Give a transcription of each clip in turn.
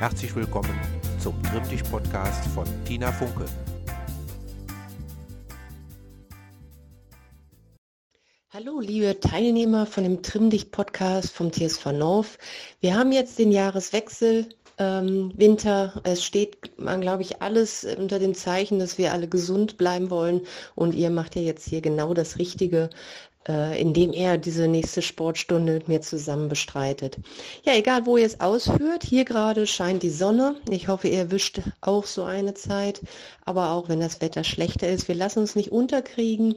Herzlich willkommen zum Trimm dich Podcast von Tina Funke. Hallo, liebe Teilnehmer von dem Trimm dich Podcast vom TSV North. Wir haben jetzt den Jahreswechsel. Ähm, Winter, es steht, glaube ich, alles unter dem Zeichen, dass wir alle gesund bleiben wollen. Und ihr macht ja jetzt hier genau das Richtige äh, indem er diese nächste Sportstunde mit mir zusammen bestreitet. Ja, egal wo ihr es ausführt, hier gerade scheint die Sonne. Ich hoffe, ihr erwischt auch so eine Zeit. Aber auch wenn das Wetter schlechter ist, wir lassen uns nicht unterkriegen.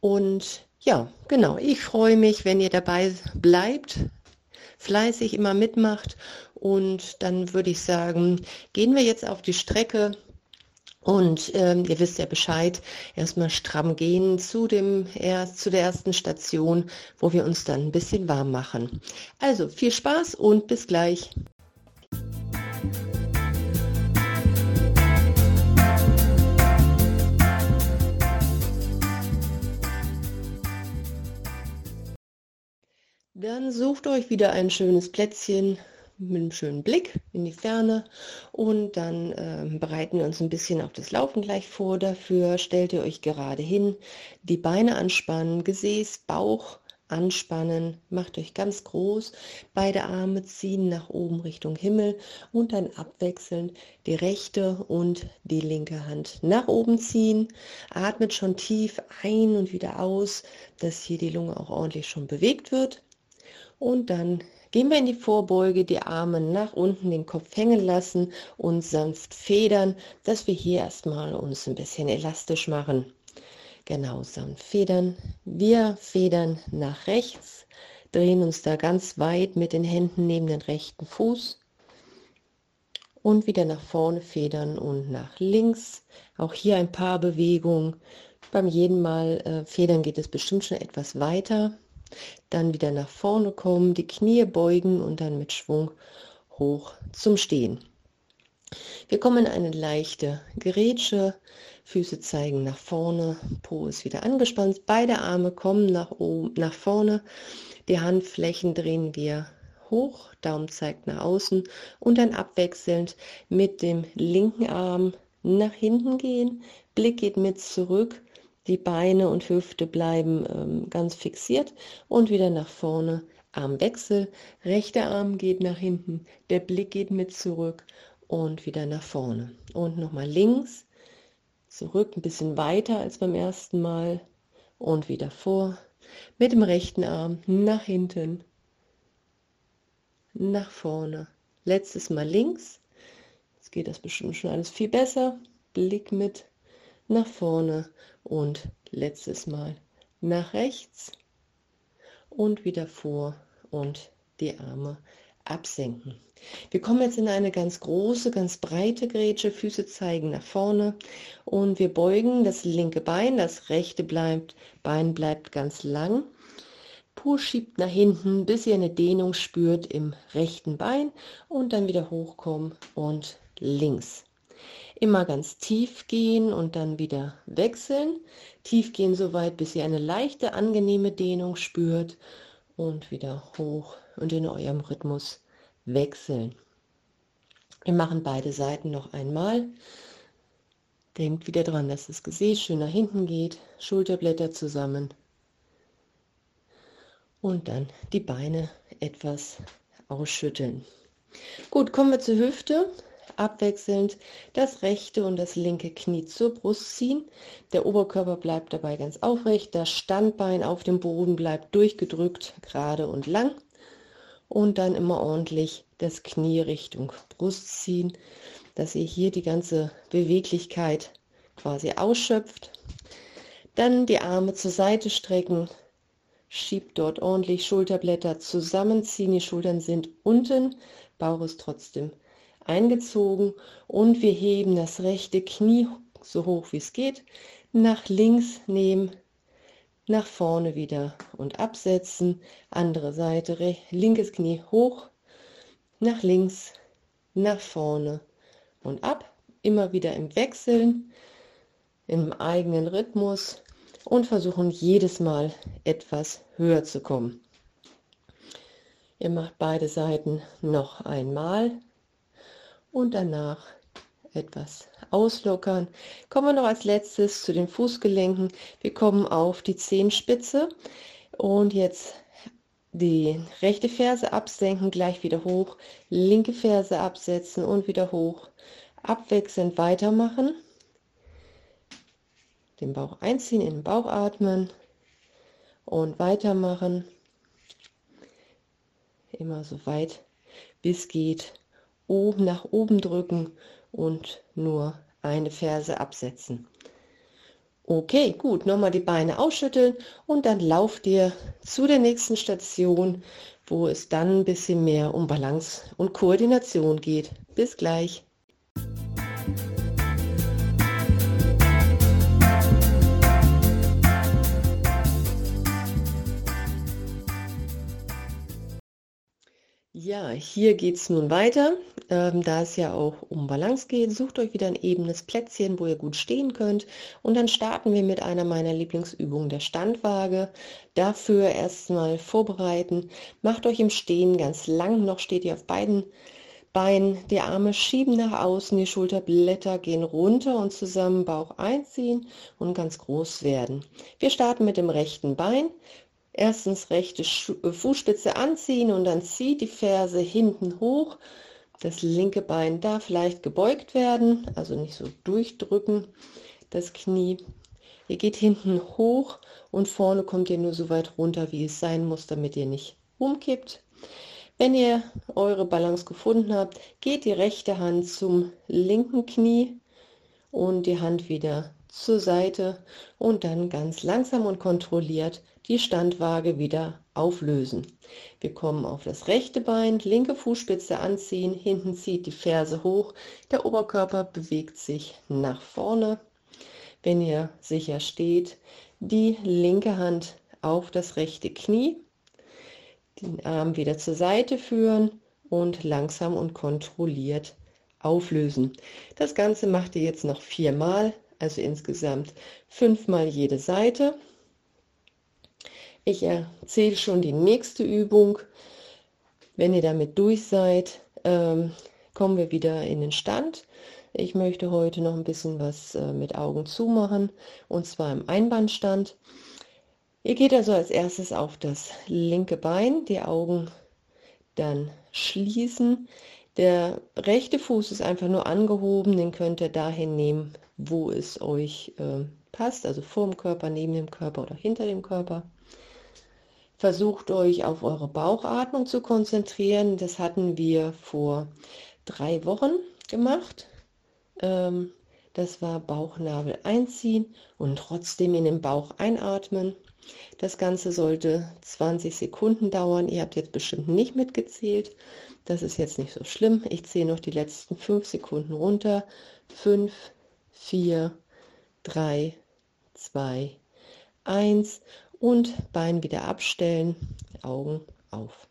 Und ja, genau, ich freue mich, wenn ihr dabei bleibt, fleißig immer mitmacht. Und dann würde ich sagen, gehen wir jetzt auf die Strecke und ähm, ihr wisst ja Bescheid, erstmal stramm gehen zu, dem, erst, zu der ersten Station, wo wir uns dann ein bisschen warm machen. Also viel Spaß und bis gleich. Dann sucht euch wieder ein schönes Plätzchen, mit einem schönen Blick in die Ferne und dann äh, bereiten wir uns ein bisschen auf das Laufen gleich vor. Dafür stellt ihr euch gerade hin, die Beine anspannen, Gesäß, Bauch anspannen, macht euch ganz groß, beide Arme ziehen nach oben Richtung Himmel und dann abwechselnd die rechte und die linke Hand nach oben ziehen. Atmet schon tief ein und wieder aus, dass hier die Lunge auch ordentlich schon bewegt wird. Und dann Gehen wir in die Vorbeuge, die Arme nach unten, den Kopf hängen lassen und sanft federn, dass wir hier erstmal uns ein bisschen elastisch machen. Genau, sanft federn. Wir federn nach rechts, drehen uns da ganz weit mit den Händen neben den rechten Fuß und wieder nach vorne federn und nach links. Auch hier ein paar Bewegungen. Beim jeden Mal äh, federn geht es bestimmt schon etwas weiter. Dann wieder nach vorne kommen, die Knie beugen und dann mit Schwung hoch zum Stehen. Wir kommen in eine leichte Gerätsche, Füße zeigen nach vorne, Po ist wieder angespannt, beide Arme kommen nach oben, nach vorne, die Handflächen drehen wir hoch, Daumen zeigt nach außen und dann abwechselnd mit dem linken Arm nach hinten gehen, Blick geht mit zurück, die Beine und Hüfte bleiben ähm, ganz fixiert und wieder nach vorne. Armwechsel, rechter Arm geht nach hinten, der Blick geht mit zurück und wieder nach vorne. Und nochmal links, zurück, ein bisschen weiter als beim ersten Mal und wieder vor. Mit dem rechten Arm nach hinten, nach vorne. Letztes Mal links. Jetzt geht das bestimmt schon alles viel besser. Blick mit nach vorne und letztes Mal nach rechts und wieder vor und die Arme absenken. Wir kommen jetzt in eine ganz große, ganz breite Grätsche, Füße zeigen nach vorne und wir beugen das linke Bein, das rechte bleibt, Bein bleibt ganz lang. Po schiebt nach hinten, bis ihr eine Dehnung spürt im rechten Bein und dann wieder hochkommen und links. Immer ganz tief gehen und dann wieder wechseln. Tief gehen so weit, bis ihr eine leichte, angenehme Dehnung spürt und wieder hoch und in eurem Rhythmus wechseln. Wir machen beide Seiten noch einmal. Denkt wieder dran, dass das Gesäß schön nach hinten geht, Schulterblätter zusammen und dann die Beine etwas ausschütteln. Gut, kommen wir zur Hüfte abwechselnd das rechte und das linke Knie zur Brust ziehen. Der Oberkörper bleibt dabei ganz aufrecht, das Standbein auf dem Boden bleibt durchgedrückt, gerade und lang. Und dann immer ordentlich das Knie Richtung Brust ziehen, dass ihr hier die ganze Beweglichkeit quasi ausschöpft. Dann die Arme zur Seite strecken, schiebt dort ordentlich Schulterblätter zusammenziehen, die Schultern sind unten, Bauch ist trotzdem eingezogen und wir heben das rechte Knie so hoch wie es geht, nach links nehmen, nach vorne wieder und absetzen, andere Seite, linkes Knie hoch, nach links, nach vorne und ab, immer wieder im Wechseln, im eigenen Rhythmus und versuchen jedes Mal etwas höher zu kommen. Ihr macht beide Seiten noch einmal und danach etwas auslockern. Kommen wir noch als letztes zu den Fußgelenken. Wir kommen auf die Zehenspitze und jetzt die rechte Ferse absenken, gleich wieder hoch, linke Ferse absetzen und wieder hoch, abwechselnd weitermachen. Den Bauch einziehen, in den Bauch atmen und weitermachen. Immer so weit bis geht. Oben nach oben drücken und nur eine Ferse absetzen. Okay, gut, nochmal die Beine ausschütteln und dann lauft ihr zu der nächsten Station, wo es dann ein bisschen mehr um Balance und Koordination geht. Bis gleich. Ja, hier geht es nun weiter. Ähm, da es ja auch um Balance geht, sucht euch wieder ein ebenes Plätzchen, wo ihr gut stehen könnt. Und dann starten wir mit einer meiner Lieblingsübungen, der Standwaage. Dafür erstmal vorbereiten. Macht euch im Stehen ganz lang. Noch steht ihr auf beiden Beinen. Die Arme schieben nach außen, die Schulterblätter gehen runter und zusammen Bauch einziehen und ganz groß werden. Wir starten mit dem rechten Bein. Erstens rechte äh, Fußspitze anziehen und dann zieht die Ferse hinten hoch. Das linke Bein darf leicht gebeugt werden, also nicht so durchdrücken, das Knie. Ihr geht hinten hoch und vorne kommt ihr nur so weit runter, wie es sein muss, damit ihr nicht umkippt. Wenn ihr eure Balance gefunden habt, geht die rechte Hand zum linken Knie und die Hand wieder zur Seite und dann ganz langsam und kontrolliert die Standwaage wieder auflösen. Wir kommen auf das rechte Bein, linke Fußspitze anziehen, hinten zieht die Ferse hoch, der Oberkörper bewegt sich nach vorne. Wenn ihr sicher steht, die linke Hand auf das rechte Knie, den Arm wieder zur Seite führen und langsam und kontrolliert auflösen. Das Ganze macht ihr jetzt noch viermal, also insgesamt fünfmal jede Seite. Ich erzähle schon die nächste Übung. Wenn ihr damit durch seid, ähm, kommen wir wieder in den Stand. Ich möchte heute noch ein bisschen was äh, mit Augen zumachen und zwar im Einbandstand. Ihr geht also als erstes auf das linke Bein, die Augen dann schließen. Der rechte Fuß ist einfach nur angehoben, den könnt ihr dahin nehmen, wo es euch äh, passt, also vor dem Körper, neben dem Körper oder hinter dem Körper. Versucht euch auf eure Bauchatmung zu konzentrieren. Das hatten wir vor drei Wochen gemacht. Ähm, das war Bauchnabel einziehen und trotzdem in den Bauch einatmen. Das Ganze sollte 20 Sekunden dauern. Ihr habt jetzt bestimmt nicht mitgezählt. Das ist jetzt nicht so schlimm. Ich zähle noch die letzten 5 Sekunden runter. 5, 4, 3, 2, 1 und Bein wieder abstellen, Augen auf.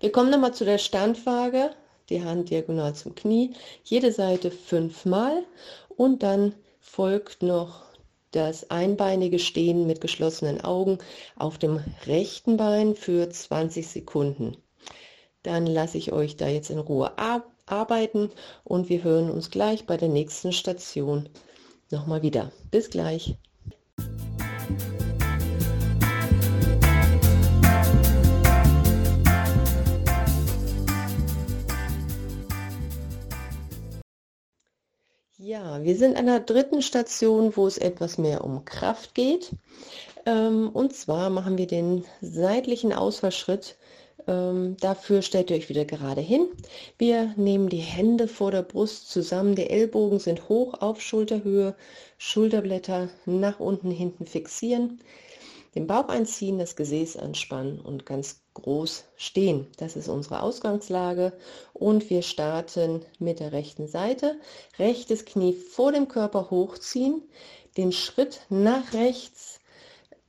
Wir kommen nochmal zu der Standwaage, die Hand diagonal zum Knie, jede Seite fünfmal und dann folgt noch das einbeinige Stehen mit geschlossenen Augen auf dem rechten Bein für 20 Sekunden. Dann lasse ich euch da jetzt in Ruhe arbeiten und wir hören uns gleich bei der nächsten Station nochmal wieder. Bis gleich. Ja, wir sind an der dritten Station, wo es etwas mehr um Kraft geht. Ähm, und zwar machen wir den seitlichen Ausfallschritt. Ähm, dafür stellt ihr euch wieder gerade hin. Wir nehmen die Hände vor der Brust zusammen. Die Ellbogen sind hoch auf Schulterhöhe. Schulterblätter nach unten hinten fixieren den Bauch einziehen, das Gesäß anspannen und ganz groß stehen. Das ist unsere Ausgangslage und wir starten mit der rechten Seite. Rechtes Knie vor dem Körper hochziehen, den Schritt nach rechts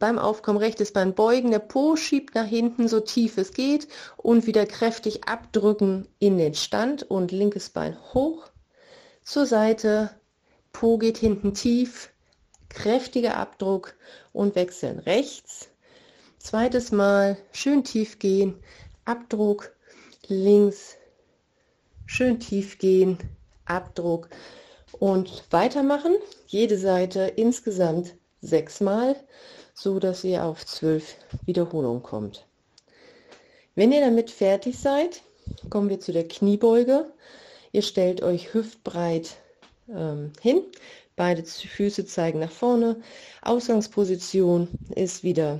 beim Aufkommen rechtes Bein beugen, der Po schiebt nach hinten so tief es geht und wieder kräftig abdrücken in den Stand und linkes Bein hoch. Zur Seite, Po geht hinten tief, kräftiger Abdruck und wechseln rechts. Zweites Mal schön tief gehen, Abdruck, links, schön tief gehen, Abdruck. Und weitermachen. Jede Seite insgesamt sechsmal, so dass ihr auf zwölf Wiederholungen kommt. Wenn ihr damit fertig seid, kommen wir zu der Kniebeuge. Ihr stellt euch hüftbreit ähm, hin, beide Füße zeigen nach vorne. Ausgangsposition ist wieder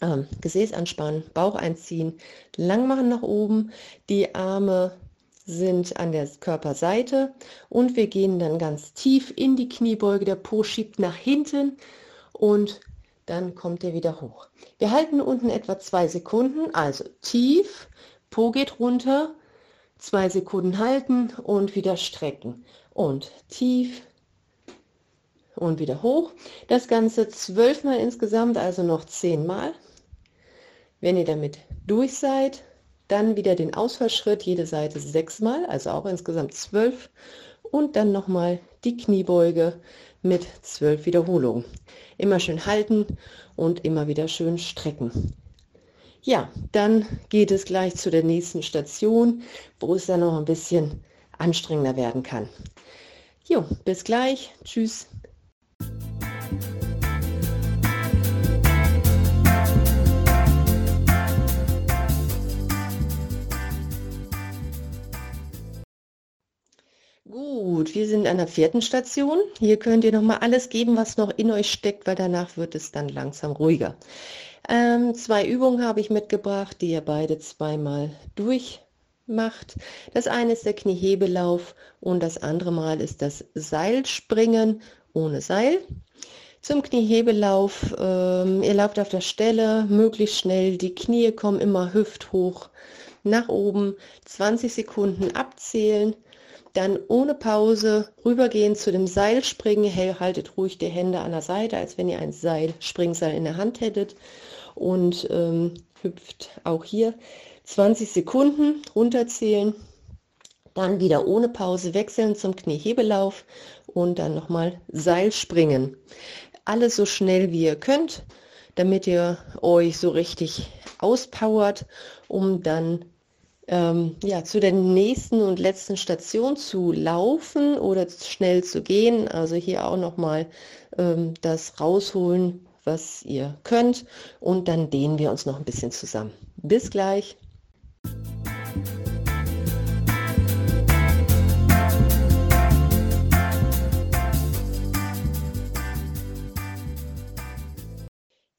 ähm, Gesäß anspannen, Bauch einziehen, lang machen nach oben, die Arme sind an der Körperseite und wir gehen dann ganz tief in die Kniebeuge. Der Po schiebt nach hinten und dann kommt er wieder hoch. Wir halten unten etwa zwei Sekunden, also tief, Po geht runter, zwei Sekunden halten und wieder strecken und tief und wieder hoch. Das Ganze zwölfmal insgesamt, also noch zehnmal. Wenn ihr damit durch seid, dann wieder den Ausfallschritt, jede Seite sechsmal, also auch insgesamt zwölf. Und dann nochmal die Kniebeuge mit zwölf Wiederholungen. Immer schön halten und immer wieder schön strecken. Ja, dann geht es gleich zu der nächsten Station, wo es dann noch ein bisschen anstrengender werden kann. Jo, bis gleich. Tschüss. Gut, wir sind an der vierten Station. Hier könnt ihr noch mal alles geben, was noch in euch steckt, weil danach wird es dann langsam ruhiger. Ähm, zwei Übungen habe ich mitgebracht, die ihr beide zweimal durchmacht. Das eine ist der Kniehebelauf und das andere Mal ist das Seilspringen ohne Seil. Zum Kniehebelauf, ähm, ihr lauft auf der Stelle, möglichst schnell, die Knie kommen immer hüfthoch nach oben, 20 Sekunden abzählen dann ohne Pause rübergehen zu dem Seilspringen. Hey, haltet ruhig die Hände an der Seite, als wenn ihr ein Seil, Springseil in der Hand hättet. Und ähm, hüpft auch hier 20 Sekunden runterzählen. Dann wieder ohne Pause wechseln zum Kniehebelauf und dann nochmal Seilspringen. Alles so schnell wie ihr könnt, damit ihr euch so richtig auspowert, um dann ähm, ja, zu der nächsten und letzten Station zu laufen oder schnell zu gehen. Also hier auch nochmal ähm, das rausholen, was ihr könnt. Und dann dehnen wir uns noch ein bisschen zusammen. Bis gleich.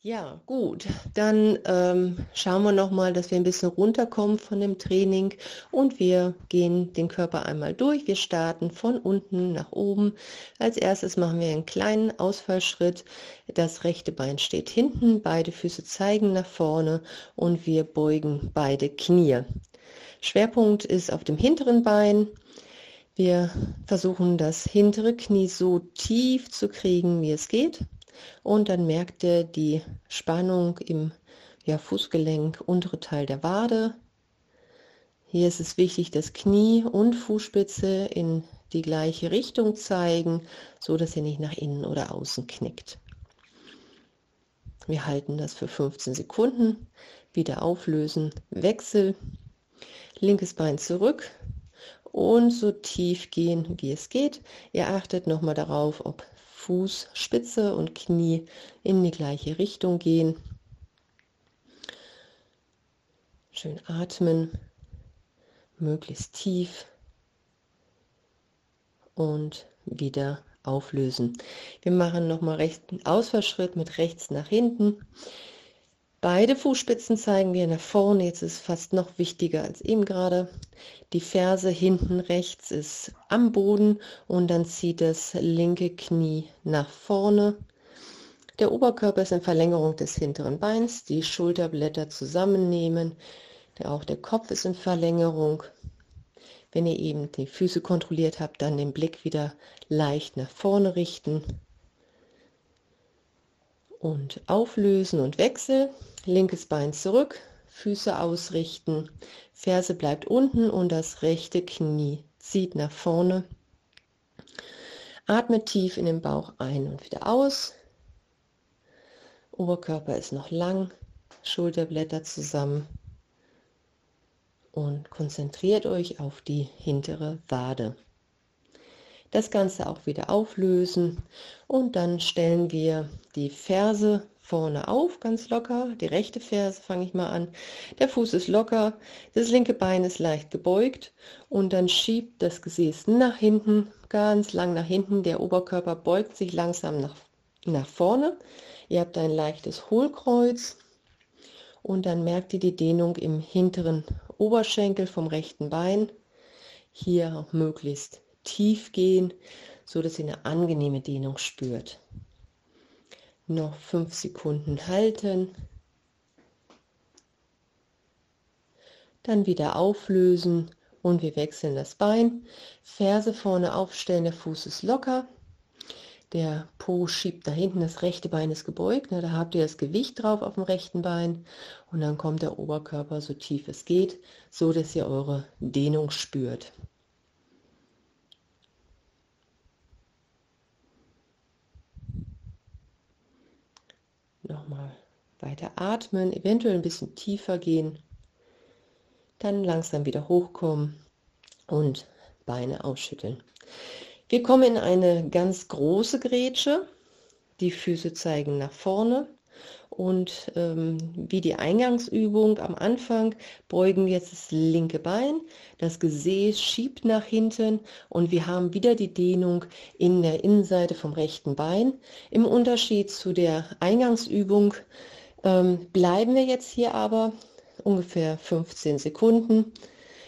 Ja, gut. Dann ähm, schauen wir noch mal, dass wir ein bisschen runterkommen von dem Training und wir gehen den Körper einmal durch. Wir starten von unten nach oben. Als erstes machen wir einen kleinen Ausfallschritt. Das rechte Bein steht hinten, beide Füße zeigen nach vorne und wir beugen beide Knie. Schwerpunkt ist auf dem hinteren Bein. Wir versuchen das hintere Knie so tief zu kriegen, wie es geht. Und dann merkt ihr die Spannung im ja, Fußgelenk, untere Teil der Wade. Hier ist es wichtig, dass Knie und Fußspitze in die gleiche Richtung zeigen, so dass ihr nicht nach innen oder außen knickt. Wir halten das für 15 Sekunden, wieder auflösen, Wechsel, linkes Bein zurück und so tief gehen, wie es geht. Ihr achtet nochmal darauf, ob Fußspitze und Knie in die gleiche Richtung gehen. Schön atmen, möglichst tief und wieder auflösen. Wir machen nochmal rechten Ausfallschritt mit rechts nach hinten. Beide Fußspitzen zeigen wir nach vorne. Jetzt ist fast noch wichtiger als eben gerade. Die Ferse hinten rechts ist am Boden und dann zieht das linke Knie nach vorne. Der Oberkörper ist in Verlängerung des hinteren Beins. Die Schulterblätter zusammennehmen. Auch der Kopf ist in Verlängerung. Wenn ihr eben die Füße kontrolliert habt, dann den Blick wieder leicht nach vorne richten und auflösen und wechseln. Linkes Bein zurück, Füße ausrichten, Ferse bleibt unten und das rechte Knie zieht nach vorne. Atme tief in den Bauch ein und wieder aus. Oberkörper ist noch lang, Schulterblätter zusammen und konzentriert euch auf die hintere Wade. Das Ganze auch wieder auflösen und dann stellen wir die Ferse vorne auf, ganz locker. Die rechte Ferse fange ich mal an. Der Fuß ist locker, das linke Bein ist leicht gebeugt und dann schiebt das Gesäß nach hinten, ganz lang nach hinten. Der Oberkörper beugt sich langsam nach, nach vorne. Ihr habt ein leichtes Hohlkreuz und dann merkt ihr die Dehnung im hinteren Oberschenkel vom rechten Bein. Hier möglichst tief gehen, so dass ihr eine angenehme Dehnung spürt. Noch fünf Sekunden halten. Dann wieder auflösen und wir wechseln das Bein. Ferse vorne aufstellen, der Fuß ist locker. Der Po schiebt da hinten, das rechte Bein ist gebeugt. Ne, da habt ihr das Gewicht drauf auf dem rechten Bein. Und dann kommt der Oberkörper so tief es geht, so dass ihr eure Dehnung spürt. Nochmal weiter atmen, eventuell ein bisschen tiefer gehen. Dann langsam wieder hochkommen und Beine ausschütteln. Wir kommen in eine ganz große Grätsche. Die Füße zeigen nach vorne. Und ähm, wie die Eingangsübung am Anfang beugen wir jetzt das linke Bein, das Gesäß schiebt nach hinten und wir haben wieder die Dehnung in der Innenseite vom rechten Bein. Im Unterschied zu der Eingangsübung ähm, bleiben wir jetzt hier aber ungefähr 15 Sekunden.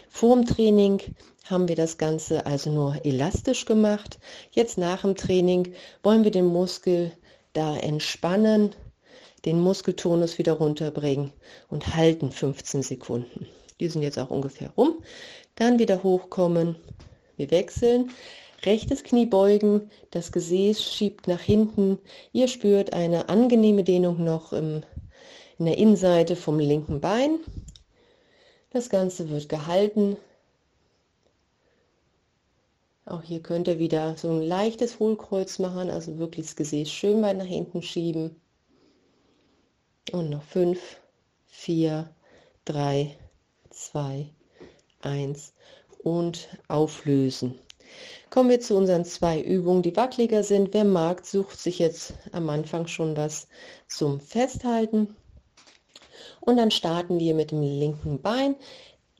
Vorm Training haben wir das Ganze also nur elastisch gemacht. Jetzt nach dem Training wollen wir den Muskel da entspannen, den Muskeltonus wieder runterbringen und halten 15 Sekunden. Die sind jetzt auch ungefähr rum. Dann wieder hochkommen. Wir wechseln. Rechtes Knie beugen, das Gesäß schiebt nach hinten. Ihr spürt eine angenehme Dehnung noch im, in der Innenseite vom linken Bein. Das Ganze wird gehalten auch hier könnt ihr wieder so ein leichtes Hohlkreuz machen, also wirklich das Gesäß schön weit nach hinten schieben. Und noch 5, 4, 3, 2, 1 und auflösen. Kommen wir zu unseren zwei Übungen, die wackeliger sind. Wer mag, sucht sich jetzt am Anfang schon was zum Festhalten. Und dann starten wir mit dem linken Bein.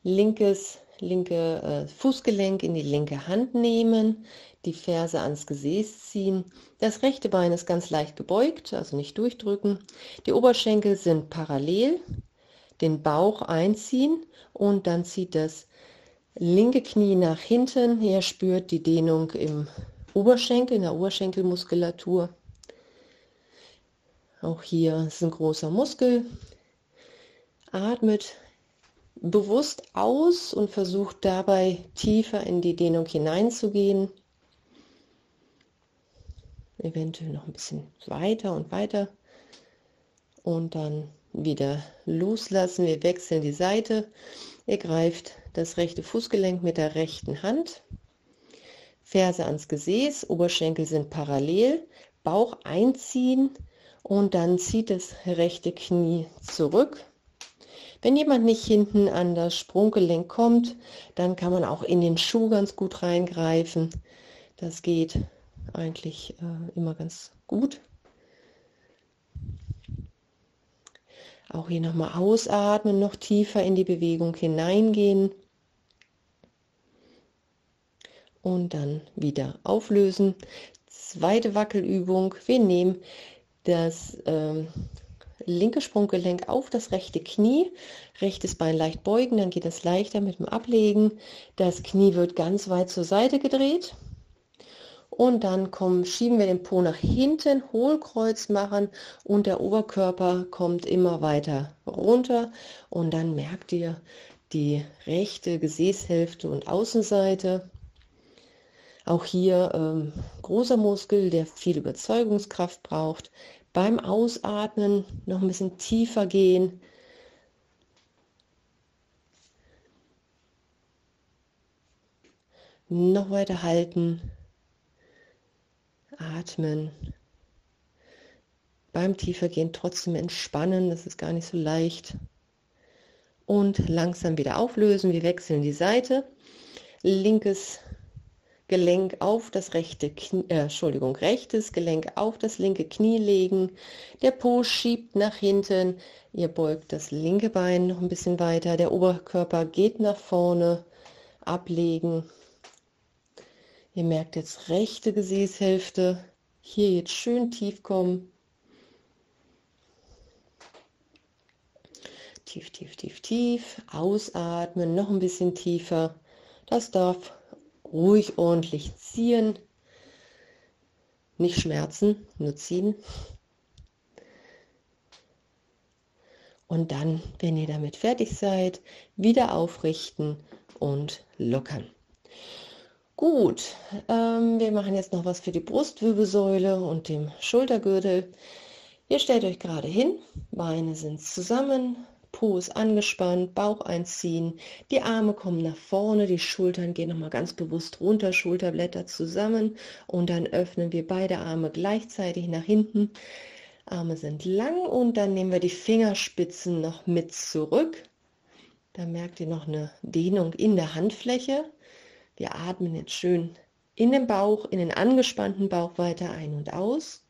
Linkes linke äh, Fußgelenk in die linke Hand nehmen, die Ferse ans Gesäß ziehen. Das rechte Bein ist ganz leicht gebeugt, also nicht durchdrücken. Die Oberschenkel sind parallel, den Bauch einziehen und dann zieht das linke Knie nach hinten. Ihr spürt die Dehnung im Oberschenkel, in der Oberschenkelmuskulatur. Auch hier ist ein großer Muskel. Atmet bewusst aus und versucht dabei tiefer in die Dehnung hineinzugehen. Eventuell noch ein bisschen weiter und weiter. Und dann wieder loslassen. Wir wechseln die Seite. Ihr greift das rechte Fußgelenk mit der rechten Hand. Ferse ans Gesäß, Oberschenkel sind parallel, Bauch einziehen und dann zieht das rechte Knie zurück wenn jemand nicht hinten an das Sprunggelenk kommt, dann kann man auch in den Schuh ganz gut reingreifen. Das geht eigentlich äh, immer ganz gut. Auch hier nochmal ausatmen, noch tiefer in die Bewegung hineingehen. Und dann wieder auflösen. Zweite Wackelübung. Wir nehmen das ähm, linke Sprunggelenk auf das rechte Knie, rechtes Bein leicht beugen, dann geht es leichter mit dem Ablegen. Das Knie wird ganz weit zur Seite gedreht. Und dann kommen, schieben wir den Po nach hinten, Hohlkreuz machen und der Oberkörper kommt immer weiter runter. Und dann merkt ihr die rechte Gesäßhälfte und Außenseite. Auch hier ähm, großer Muskel, der viel Überzeugungskraft braucht. Beim Ausatmen noch ein bisschen tiefer gehen. Noch weiter halten. Atmen. Beim Tiefergehen trotzdem entspannen, das ist gar nicht so leicht. und langsam wieder auflösen. Wir wechseln die Seite. Linkes Gelenk auf das rechte Knie, äh, Entschuldigung, rechtes Gelenk auf das linke Knie legen. Der Po schiebt nach hinten. Ihr beugt das linke Bein noch ein bisschen weiter. Der Oberkörper geht nach vorne. Ablegen. Ihr merkt jetzt rechte Gesäßhälfte. Hier jetzt schön tief kommen. Tief, tief, tief, tief. Ausatmen, noch ein bisschen tiefer. Das darf ruhig ordentlich ziehen. Nicht schmerzen, nur ziehen. Und dann, wenn ihr damit fertig seid, wieder aufrichten und lockern. Gut, ähm, wir machen jetzt noch was für die Brustwirbelsäule und dem Schultergürtel. Ihr stellt euch gerade hin, Beine sind zusammen, Po ist angespannt, Bauch einziehen, die Arme kommen nach vorne, die Schultern gehen nochmal ganz bewusst runter, Schulterblätter zusammen und dann öffnen wir beide Arme gleichzeitig nach hinten. Arme sind lang und dann nehmen wir die Fingerspitzen noch mit zurück. Da merkt ihr noch eine Dehnung in der Handfläche. Wir atmen jetzt schön in den Bauch, in den angespannten Bauch weiter ein und aus.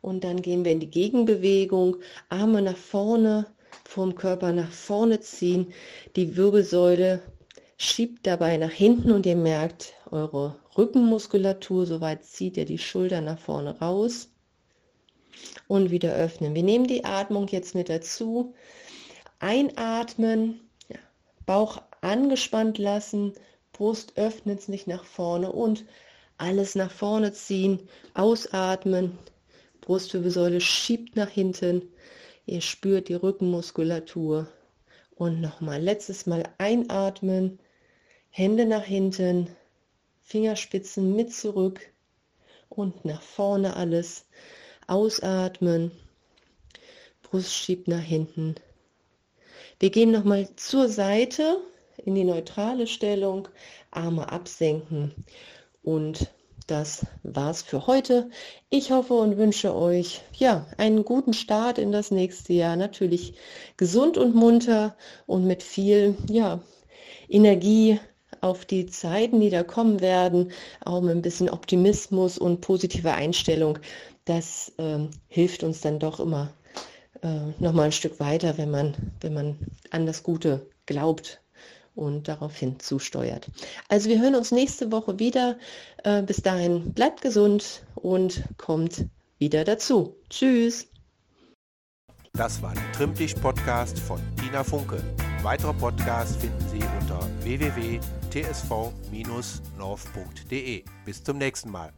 Und dann gehen wir in die Gegenbewegung, Arme nach vorne, vom Körper nach vorne ziehen. Die Wirbelsäule schiebt dabei nach hinten und ihr merkt, eure Rückenmuskulatur, soweit zieht ihr die Schulter nach vorne raus und wieder öffnen. Wir nehmen die Atmung jetzt mit dazu. Einatmen, Bauch angespannt lassen, Brust öffnet sich nach vorne und alles nach vorne ziehen, ausatmen, Brustwirbelsäule schiebt nach hinten, Ihr spürt die Rückenmuskulatur. Und nochmal, letztes Mal einatmen, Hände nach hinten, Fingerspitzen mit zurück und nach vorne alles. Ausatmen, Brust schiebt nach hinten. Wir gehen nochmal zur Seite in die neutrale Stellung, Arme absenken und das war's für heute. Ich hoffe und wünsche euch ja einen guten Start in das nächste Jahr. Natürlich gesund und munter und mit viel ja, Energie auf die Zeiten, die da kommen werden, auch mit ein bisschen Optimismus und positiver Einstellung. Das äh, hilft uns dann doch immer äh, noch mal ein Stück weiter, wenn man, wenn man an das Gute glaubt und daraufhin zusteuert. Also wir hören uns nächste Woche wieder. Äh, bis dahin bleibt gesund und kommt wieder dazu. Tschüss. Das war der Trimmtisch-Podcast von Tina Funke. Weitere Podcasts finden Sie unter www.tsv-north.de. Bis zum nächsten Mal.